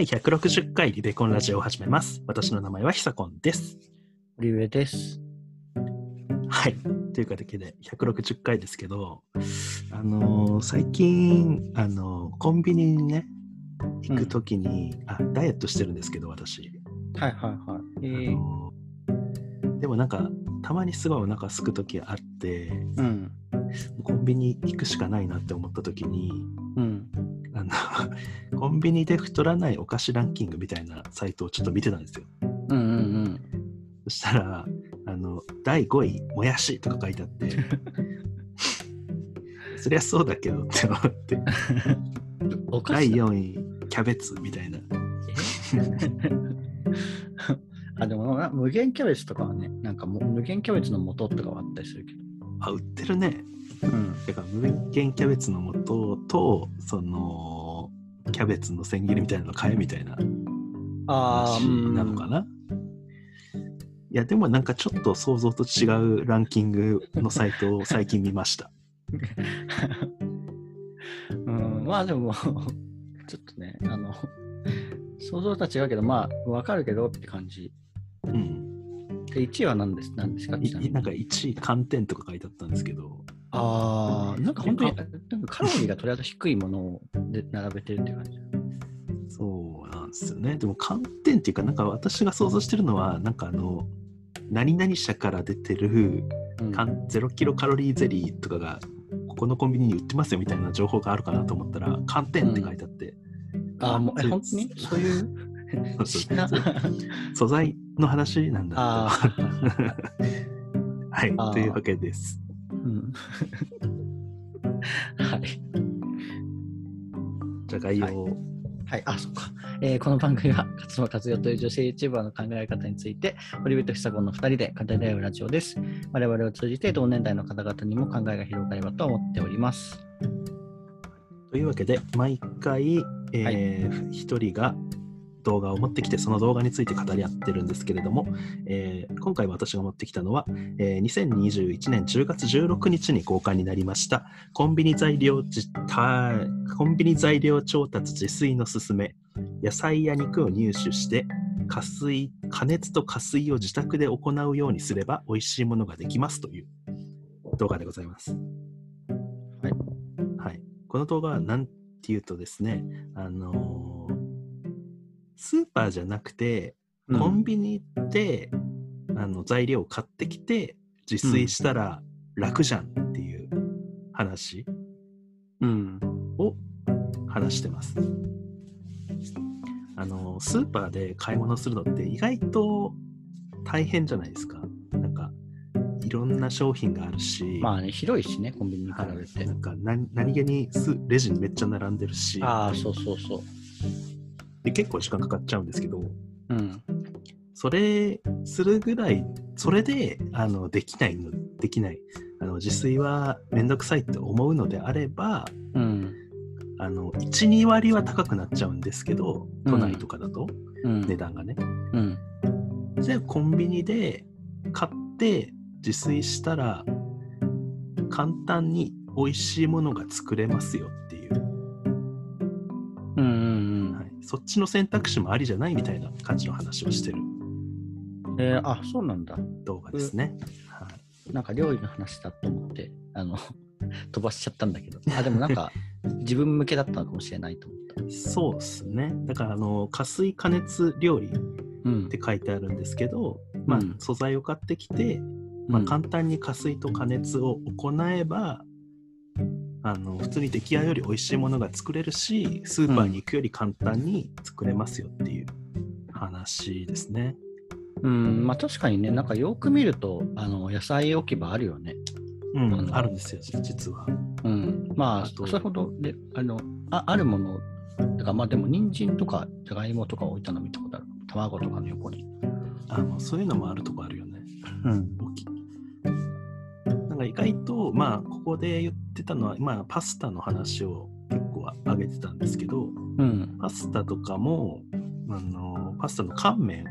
第160回リベコンラジオを始めます。私の名前はひさこんです。堀上です。はい。という形で160回ですけど、あのー最近、あのーコンビニにね、行くときに、あ、ダイエットしてるんですけど、私。はいはいはい。えあー、のーでもなんか、たまにすごいお腹すくときあって、うん。コンビニ行くしかないなって思ったときに、うん。コンビニで太らないお菓子ランキングみたいなサイトをちょっと見てたんですよ。うんうんそしたら、あの、第5位、もやしとか書いてあって、そりゃそうだけどって思って、第しい。4位、キャベツみたいな。あ、でもな無限キャベツとかはね、なんかもう無限キャベツの素とかはあったりするけど。あ、売ってるね。うん。だから、無限キャベツの素と、その、キャベツの千切りみたいなの買えみたいなああ、話なのかな？いや、でもなんかちょっと想像と違うランキングのサイトを最近見ました。うん、まあでも、ちょっとね、あの、想像とは違うけど、まあ、わかるけどって感じ。うん。で、1位は何です何ですか？なんか1位、寒天とか書いてあったんですけど、ああ、なんか本当に、えなんかカロリーがとりあえず低いものをで並べてるって感じ。そうなんですよね。でも寒天っていうか、なんか私が想像してるのは、なんかあの、何々社から出てるうん。かん0キロカロリーゼリーとかが、ここのコンビニに売ってますよみたいな情報があるかなと思ったら、寒天って書いてあって、ああ、もう、え、本当に？そういう、素材の話なんだ。はい。というわけです。うん。はい。じゃあ概要を、はい、あ、そっか。えーこの番組は、勝間和代という女性 YouTuber の考え方について、堀部と久子の2人で語り合うラジオです。我々を通じて同年代の方々にも考えが広がればと思っております。というわけで、毎回、えー一人が動画を持ってきて、その動画について語り合ってるんですけれども、えー今回私が持ってきたのは、えー2021年10月16日に公開になりました、コンビニ材料じたコンビニ材料調達自炊のすすめ、野菜や肉を入手して、加水、加熱と加水を自宅で行うようにすれば美味しいものができますという動画でございます。はい。はい、この動画は何ていうとですね、あのースーパーじゃなくて、コンビニで、あの材料を買ってきて自炊したら楽じゃんっていう話うん。を話してます。あのスーパーで買い物するのって意外と大変じゃないですか。なんかいろんな商品があるし、まあね、広いしね、コンビニに比はいべて。なんか何何気にスレジにめっちゃ並んでるしああ、そうそうそう。で結構時間かかっちゃうんですけどうん。それするぐらいそれであのできないのできないあの自炊はめんどくさいって思うのであればうん。あの12割は高くなっちゃうんですけど都内とかだと、うん。値段がねうん。じゃあコンビニで買って自炊したら簡単に美味しいものが作れますよっていう、うんそっちの選択肢もありじゃないみたいな感じの話をしてるうん。えー、あ、そうなんだ。動画ですね、はいなんか料理の話だと思って、あの、飛ばしちゃったんだけど。あ、でもなんか、自分向けだったのかもしれないと思った。そうですね。だから、あの、加水加熱料理っうんて書いてあるんですけど、まあうん、素材を買ってきて、まあ、うん簡単に加水と加熱を行えば、あの、普通に出来合いより美味しいものが作れるし、スーパーに行くより簡単に作れますよっていう話ですね。うん、まあ確かにね、なんかよく見ると、あの、野菜置き場あるよね。うん、あるんですよ、実は。うん。まあ、あとそれほどで、あの、ああるもの、だからまあでも、人参とか、じゃがいもとか置いたの見たことある。卵とかの横に。あのそういうのもあるとこあるよね。うん。大きいなんか意外と、まあ、ここで言ってたのは、まあ、パスタの話を結構挙げてたんですけど、うん。パスタとかも、あのパスタの乾麺、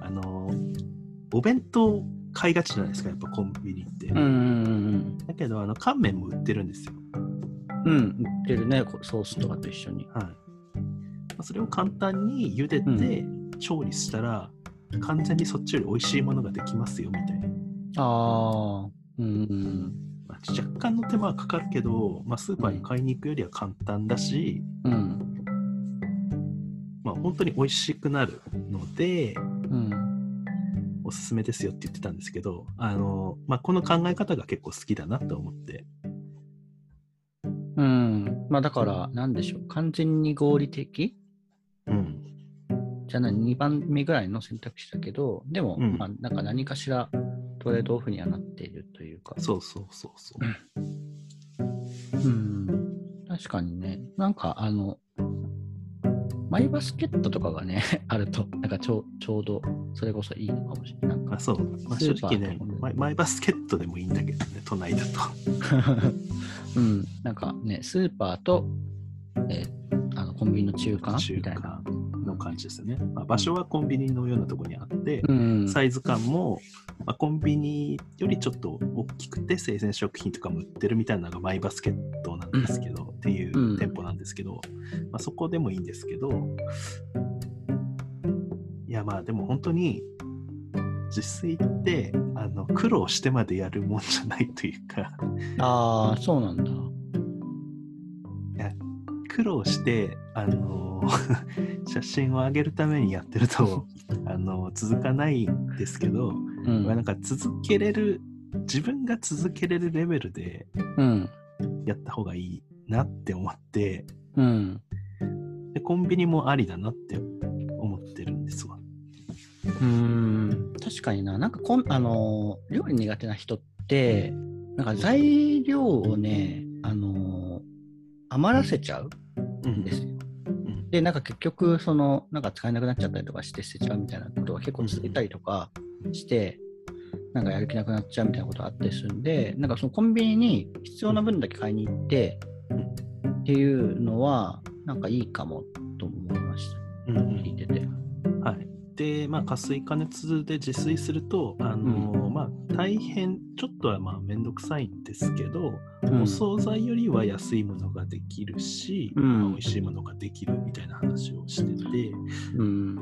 あのお弁当買いがちじゃないですか、やっぱコンビニって。うんうんうんだけど、あの乾麺も売ってるんですよ。うん。うん、売ってるね、ソースとかと一緒に。はい。それを簡単に茹でて調理したら、完全にそっちより美味しいものができますよみたいな。ああ、うん。まあ若干の手間はかかるけど、まあ、スーパーに買いに行くよりは簡単だし、うん。まあ、本当に美味しくなるので、うん。おすすめですよって言ってたんですけど、あの、まあ、この考え方が結構好きだなと思って。うん。まあだから、なんでしょう。完全に合理的うん。じゃない、2番目ぐらいの選択肢だけど、でも、うんまあなんか何かしらトレードオフにはなっているか。そうそうそうそう。うん。確かにね。なんかあの、マイバスケットとかがね、あると、なんかちょうちょうどそれこそいいのかもしれない。なんかあそう、まあ、正直ねマイ、マイバスケットでもいいんだけどね、都内だと。うん、なんかね、スーパーと、えーコンビニの中間？中みたいな華。の感じですよね。まあ、場所はコンビニのようなところにあって、うん、サイズ感も、まあ、コンビニよりちょっと大きくて生鮮食品とかも売ってるみたいなのがマイバスケットなんですけど、っていううん店舗なんですけど、まあ、そこでもいいんですけどいやまあでも本当に自炊ってあの苦労してまでやるもんじゃないというかああ、そうなんだ。苦労してあの 写真を上げるためにやってると あの続かないんですけど、うん。なんか続けれる自分が続けれるレベルでうん。やった方がいいなって思ってうん。でコンビニもありだなって思ってるんですわ。うん。確かにな。なんかこん、あのー、料理苦手な人って、なんか材料をね、あのー余らせちゃうですよ。んで、なんか結局、その、なんか使えなくなっちゃったりとかして捨てちゃうみたいなことが結構続いたりとかして、なんかやる気なくなっちゃうみたいなことがあったりするんで、なんかそのコンビニに必要な分だけ買いに行って、っていうのは、なんかいいかもで、まあ、加水加熱で自炊すると、あのまあ、大変、ちょっとはまあめんどくさいんですけど、うんお惣菜よりは安いものができるし、うんまあ美味しいものができるみたいな話をしてて、うん。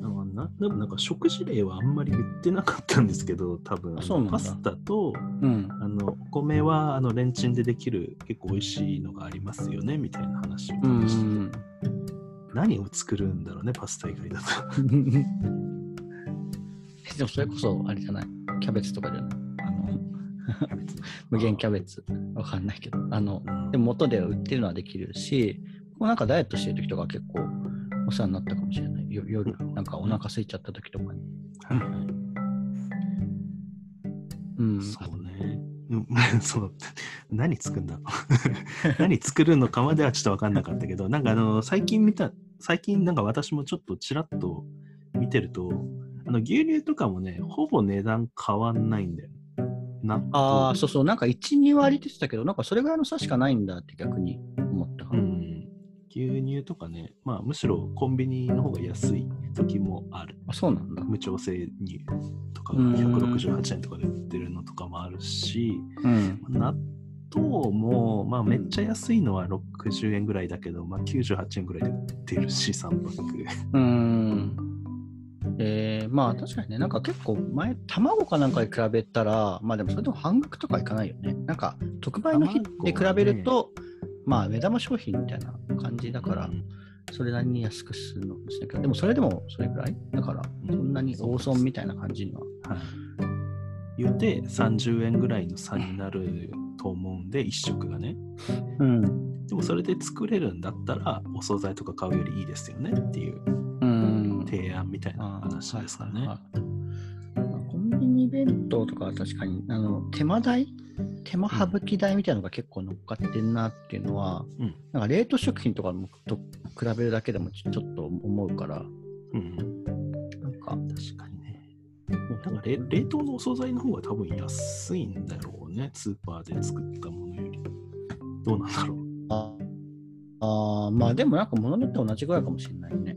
なんかなでもなんか食事例はあんまり言ってなかったんですけど、多分パスタとうん。あのお米はあのレンチンでできる結構美味しいのがありますよねみたいな話をうして、ん。何を作るんだろうね、パスタ以外だと。でもそれこそ、あれじゃない？キャベツとかじゃない？あの、無限キャベツ。わかんないけど。あの、うんでも元で売ってるのはできるし、こうなんかダイエットしてる時とか結構お世話になったかもしれない。よ夜、なんかお腹空いちゃった時とかに。はいはいうん。そうね。う んそう何作るんだ？ろ う何作るのかまではちょっと分かんなかったけど、なんかあの最近見た、最近なんか私もちょっとちらっと見てると、あの牛乳とかもね、ほぼ値段変わんないんだよ。納豆ああ、そうそう、なんか1、2割って言ってたけど、なんかそれぐらいの差しかないんだって逆に思った。うん。牛乳とかね、まあむしろコンビニの方が安い時もある。あ、そうなんだ。無調整乳とかうん168円とかで売ってるのとかもあるし、うん。納豆も、まあ、めっちゃ安いのは60円ぐらいだけど、まあ、98円ぐらいで売ってるし、3パック。うん。えー、まあ確かにね、なんか結構前、卵かなんかに比べたら、まあでもそれでも半額とかいかないよね。なんか特売の日で比べると、まあ目玉商品みたいな感じだからう、んそれなりに安くするのかもしれないけど、でもそれでもそれぐらい？だから、うんそんなに大損みたいな感じには。はい。言うて30円ぐらいの差になると思うんで、1食がね。うん。でもそれで作れるんだったら、お惣菜とか買うよりいいですよねっていううん。提案みたいな話ですかね。はいはいはいン弁当とかは確かにあの手間代手間省き代みたいなのが結構乗っかってるなっていうのは、うんなんか冷凍食品とかもと比べるだけでもちょっと思うから、うん、なんか、確かにね。なんか冷冷凍のお惣菜の方が多分安いんだろうね、スーパーで作ったものより。どうなんだろう。ああーまあでもなんか物によって同じぐらいかもしれないね。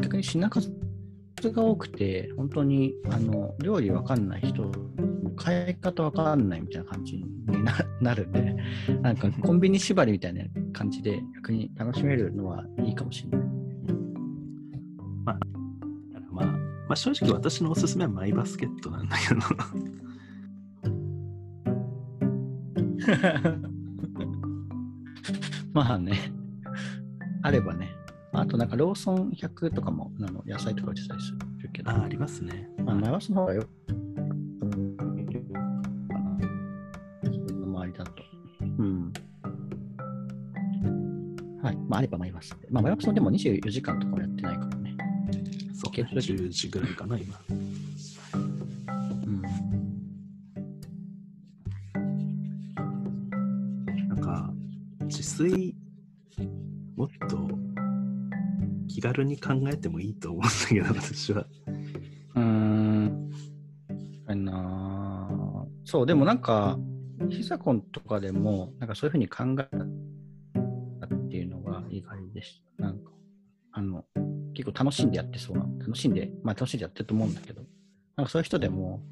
逆に品数が多くて、本当にあの料理わかんない人買い方わかんないみたいな感じにな なるんで、なんかコンビニ縛りみたいな感じで逆に楽しめるのはいいかもしれない。まあ、まあ、まあ、正直私のおすすめはマイバスケットなんだけど。まあね、あればね。あとなんかローソン100とかもあの野菜とか売ってたりするけど。あ、ありますね。まあ、マイバスの方がよ、うん、自分の周りだと。うん。はい。まあ、あればマイバスで。まあ、マイバスもでも24時間とかもやってないからね。そう、ね、10時ぐらいかな、今。軽に考えてもいいと思うんだけど、私は。うーん。あなあそう、でもなんか、ヒサコンとかでも、なんかそういうふうに考えたっていうのが意外でした。なんか、あの、結構楽しんでやってそうな、楽しんで、まあ楽しんでやってると思うんだけど、なんかそういう人でも、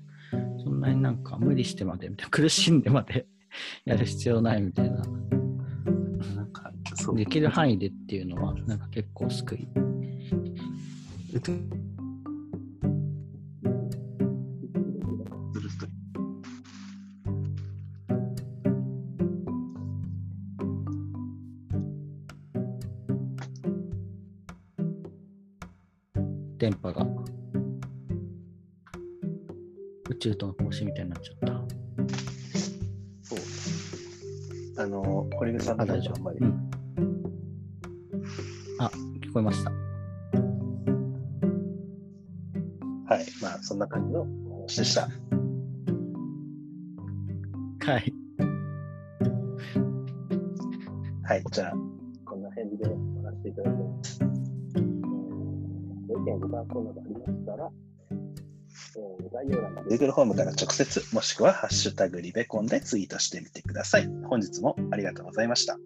そんなになんか無理してまで、苦しんでまで やる必要ないみたいな。できる範囲でっていうのは、なんか結構救い。えっと電波が宇宙との交信みたいになっちゃった。そう。あの、堀口さんあ、大丈夫。あんまりう。ん。あ、聞こえました。はい。まあ、そんな感じのお話でした。はい。はい。じゃあ、こんな辺で終わらせていただきます。えーご意見、ご感想などありましたら、えー概要欄の Google フォームから直接、もしくはハッシュタグリベコンでツイートしてみてください。本日もありがとうございました。